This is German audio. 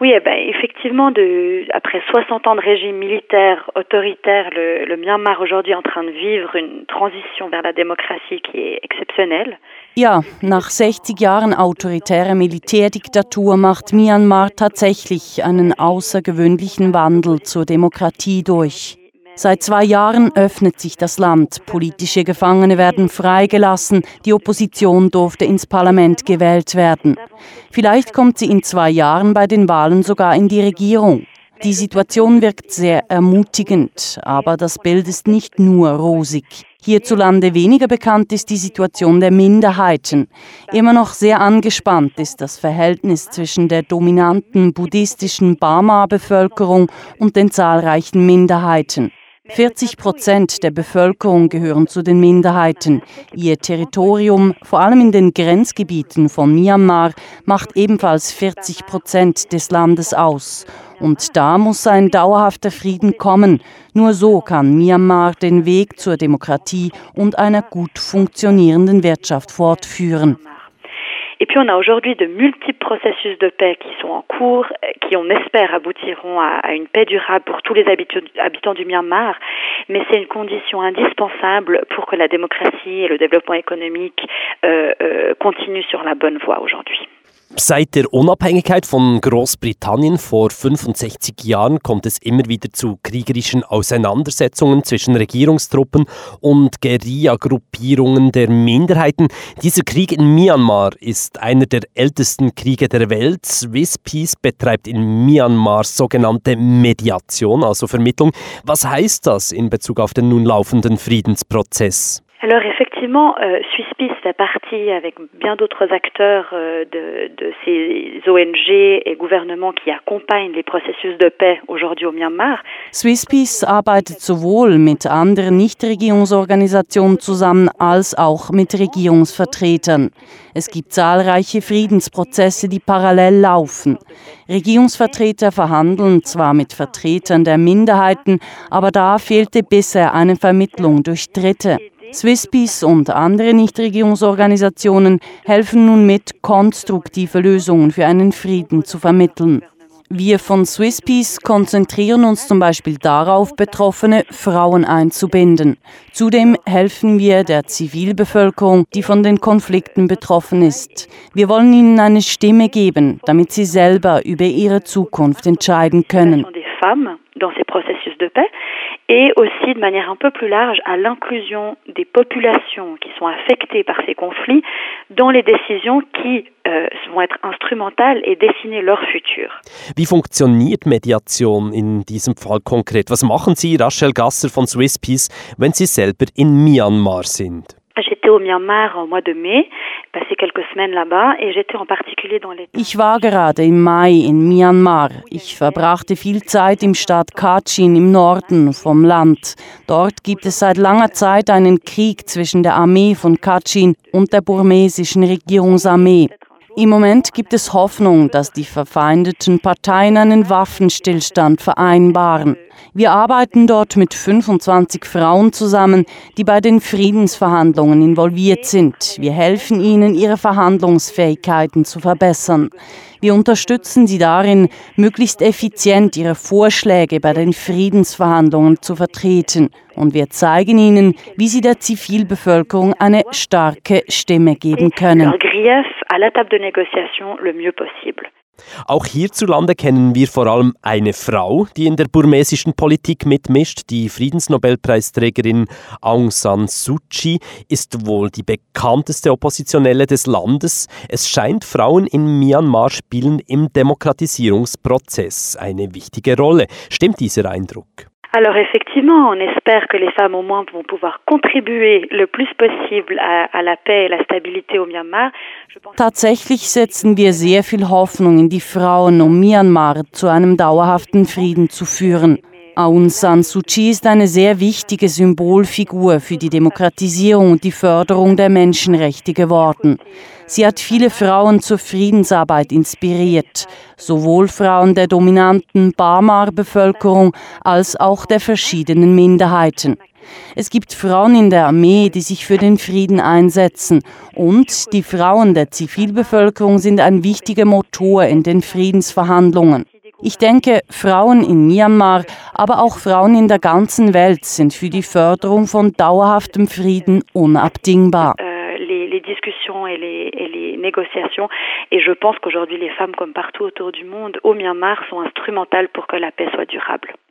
Oui, eh ben, effectivement, après 60 ans de régime militaire autoritaire, le, le Myanmar aujourd'hui est en train de vivre une transition vers la démocratie qui est exceptionnelle. Ja, nach 60 Jahren autoritärer Militärdiktatur macht Myanmar tatsächlich einen außergewöhnlichen Wandel zur Demokratie durch. Seit zwei Jahren öffnet sich das Land. Politische Gefangene werden freigelassen. Die Opposition durfte ins Parlament gewählt werden. Vielleicht kommt sie in zwei Jahren bei den Wahlen sogar in die Regierung. Die Situation wirkt sehr ermutigend, aber das Bild ist nicht nur rosig. Hierzulande weniger bekannt ist die Situation der Minderheiten. Immer noch sehr angespannt ist das Verhältnis zwischen der dominanten buddhistischen Burma-Bevölkerung und den zahlreichen Minderheiten. 40 Prozent der Bevölkerung gehören zu den Minderheiten. Ihr Territorium, vor allem in den Grenzgebieten von Myanmar, macht ebenfalls 40 Prozent des Landes aus. Und da muss ein dauerhafter Frieden kommen. Nur so kann Myanmar den Weg zur Demokratie und einer gut funktionierenden Wirtschaft fortführen. Et puis on a aujourd'hui de multiples processus de paix qui sont en cours, qui on espère aboutiront à, à une paix durable pour tous les habitants du Myanmar, mais c'est une condition indispensable pour que la démocratie et le développement économique euh, euh, continuent sur la bonne voie aujourd'hui. Seit der Unabhängigkeit von Großbritannien vor 65 Jahren kommt es immer wieder zu kriegerischen Auseinandersetzungen zwischen Regierungstruppen und Guerilla-Gruppierungen der Minderheiten. Dieser Krieg in Myanmar ist einer der ältesten Kriege der Welt. Swiss Peace betreibt in Myanmar sogenannte Mediation, also Vermittlung. Was heißt das in Bezug auf den nun laufenden Friedensprozess? Alors effectivement, euh, Peace fait partie avec bien d'autres acteurs euh, de, de, ces ONG et gouvernements qui accompagnent les processus de paix aujourd'hui au Myanmar. Peace arbeitet sowohl mit anderen Nichtregierungsorganisationen zusammen als auch mit Regierungsvertretern. Es gibt zahlreiche Friedensprozesse, die parallel laufen. Regierungsvertreter verhandeln zwar mit Vertretern der Minderheiten, aber da fehlte bisher eine Vermittlung durch Dritte. Swisspeace und andere Nichtregierungsorganisationen helfen nun mit, konstruktive Lösungen für einen Frieden zu vermitteln. Wir von Swisspeace konzentrieren uns zum Beispiel darauf, betroffene Frauen einzubinden. Zudem helfen wir der Zivilbevölkerung, die von den Konflikten betroffen ist. Wir wollen ihnen eine Stimme geben, damit sie selber über ihre Zukunft entscheiden können. Et aussi de manière un peu plus large à l'inclusion des populations qui sont affectées par ces conflits dans les décisions qui äh, vont être instrumentales et dessiner leur futur. Wie funktioniert Mediation in diesem Fall konkret? Was machen Sie, Rachel Gasser von Swiss Peace, wenn Sie selber in Myanmar sind? J'étais au Myanmar au mois de mai, Ich war gerade im Mai in Myanmar. Ich verbrachte viel Zeit im Stadt Kachin im Norden vom Land. Dort gibt es seit langer Zeit einen Krieg zwischen der Armee von Kachin und der burmesischen Regierungsarmee. Im Moment gibt es Hoffnung, dass die verfeindeten Parteien einen Waffenstillstand vereinbaren. Wir arbeiten dort mit 25 Frauen zusammen, die bei den Friedensverhandlungen involviert sind. Wir helfen ihnen, ihre Verhandlungsfähigkeiten zu verbessern. Wir unterstützen sie darin, möglichst effizient ihre Vorschläge bei den Friedensverhandlungen zu vertreten. Und wir zeigen ihnen, wie sie der Zivilbevölkerung eine starke Stimme geben können. Auch hierzulande kennen wir vor allem eine Frau, die in der burmesischen Politik mitmischt. Die Friedensnobelpreisträgerin Aung San Suu Kyi ist wohl die bekannteste Oppositionelle des Landes. Es scheint, Frauen in Myanmar spielen im Demokratisierungsprozess eine wichtige Rolle. Stimmt dieser Eindruck? Alors effectivement, on espère que les femmes au moins vont pouvoir contribuer le plus possible à, à la paix et la stabilité au Myanmar. Tatsächlich setzen wir sehr viel Hoffnung in die Frauen, um Myanmar zu einem dauerhaften Frieden zu führen. Aung San Suu Kyi ist eine sehr wichtige Symbolfigur für die Demokratisierung und die Förderung der Menschenrechte geworden. Sie hat viele Frauen zur Friedensarbeit inspiriert, sowohl Frauen der dominanten Bamar-Bevölkerung als auch der verschiedenen Minderheiten. Es gibt Frauen in der Armee, die sich für den Frieden einsetzen. Und die Frauen der Zivilbevölkerung sind ein wichtiger Motor in den Friedensverhandlungen. Ich denke, Frauen in Myanmar, aber auch Frauen in der ganzen Welt sind für die Förderung von dauerhaftem Frieden unabdingbar. Au Myanmar, durable.